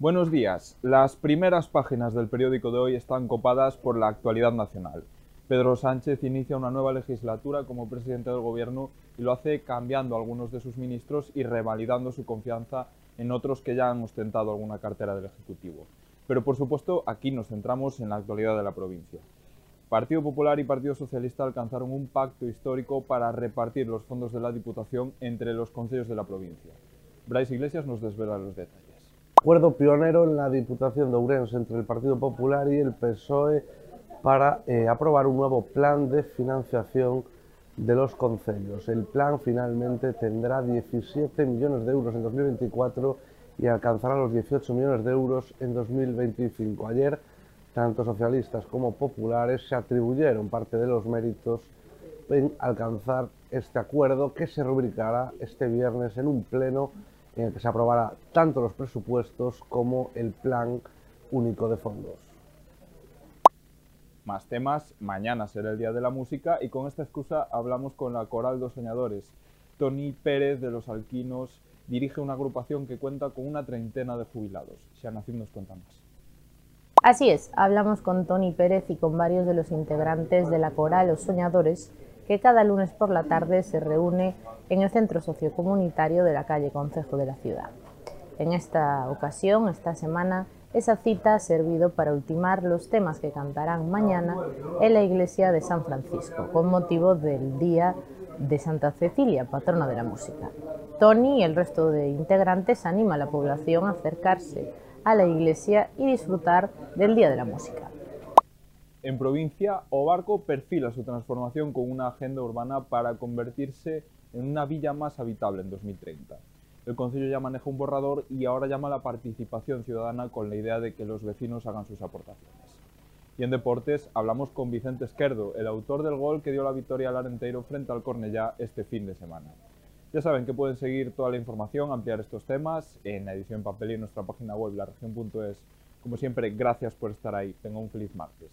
Buenos días. Las primeras páginas del periódico de hoy están copadas por la actualidad nacional. Pedro Sánchez inicia una nueva legislatura como presidente del gobierno y lo hace cambiando algunos de sus ministros y revalidando su confianza en otros que ya han ostentado alguna cartera del Ejecutivo. Pero por supuesto aquí nos centramos en la actualidad de la provincia. Partido Popular y Partido Socialista alcanzaron un pacto histórico para repartir los fondos de la Diputación entre los consejos de la provincia. Bryce Iglesias nos desvela los detalles. Acuerdo pionero en la Diputación de Ourense entre el Partido Popular y el PSOE para eh, aprobar un nuevo plan de financiación de los concellos. El plan finalmente tendrá 17 millones de euros en 2024 y alcanzará los 18 millones de euros en 2025. Ayer, tanto socialistas como populares se atribuyeron parte de los méritos en alcanzar este acuerdo que se rubricará este viernes en un pleno en el que se aprobará tanto los presupuestos como el plan único de fondos. Más temas, mañana será el Día de la Música y con esta excusa hablamos con la Coral dos Soñadores. Tony Pérez de Los Alquinos dirige una agrupación que cuenta con una treintena de jubilados. Nacid nos cuenta más. Así es, hablamos con Tony Pérez y con varios de los integrantes de la Coral Los Soñadores que cada lunes por la tarde se reúne en el centro sociocomunitario de la calle Concejo de la ciudad. En esta ocasión, esta semana, esa cita ha servido para ultimar los temas que cantarán mañana en la iglesia de San Francisco, con motivo del Día de Santa Cecilia, patrona de la música. Tony y el resto de integrantes anima a la población a acercarse a la iglesia y disfrutar del Día de la Música. En provincia, Obarco perfila su transformación con una agenda urbana para convertirse en una villa más habitable en 2030. El Consejo ya maneja un borrador y ahora llama a la participación ciudadana con la idea de que los vecinos hagan sus aportaciones. Y en deportes hablamos con Vicente Esquerdo, el autor del gol que dio la victoria al Arenteiro frente al Cornellá este fin de semana. Ya saben que pueden seguir toda la información, ampliar estos temas en la edición papel y en nuestra página web, laregion.es. Como siempre, gracias por estar ahí. Tengan un feliz martes.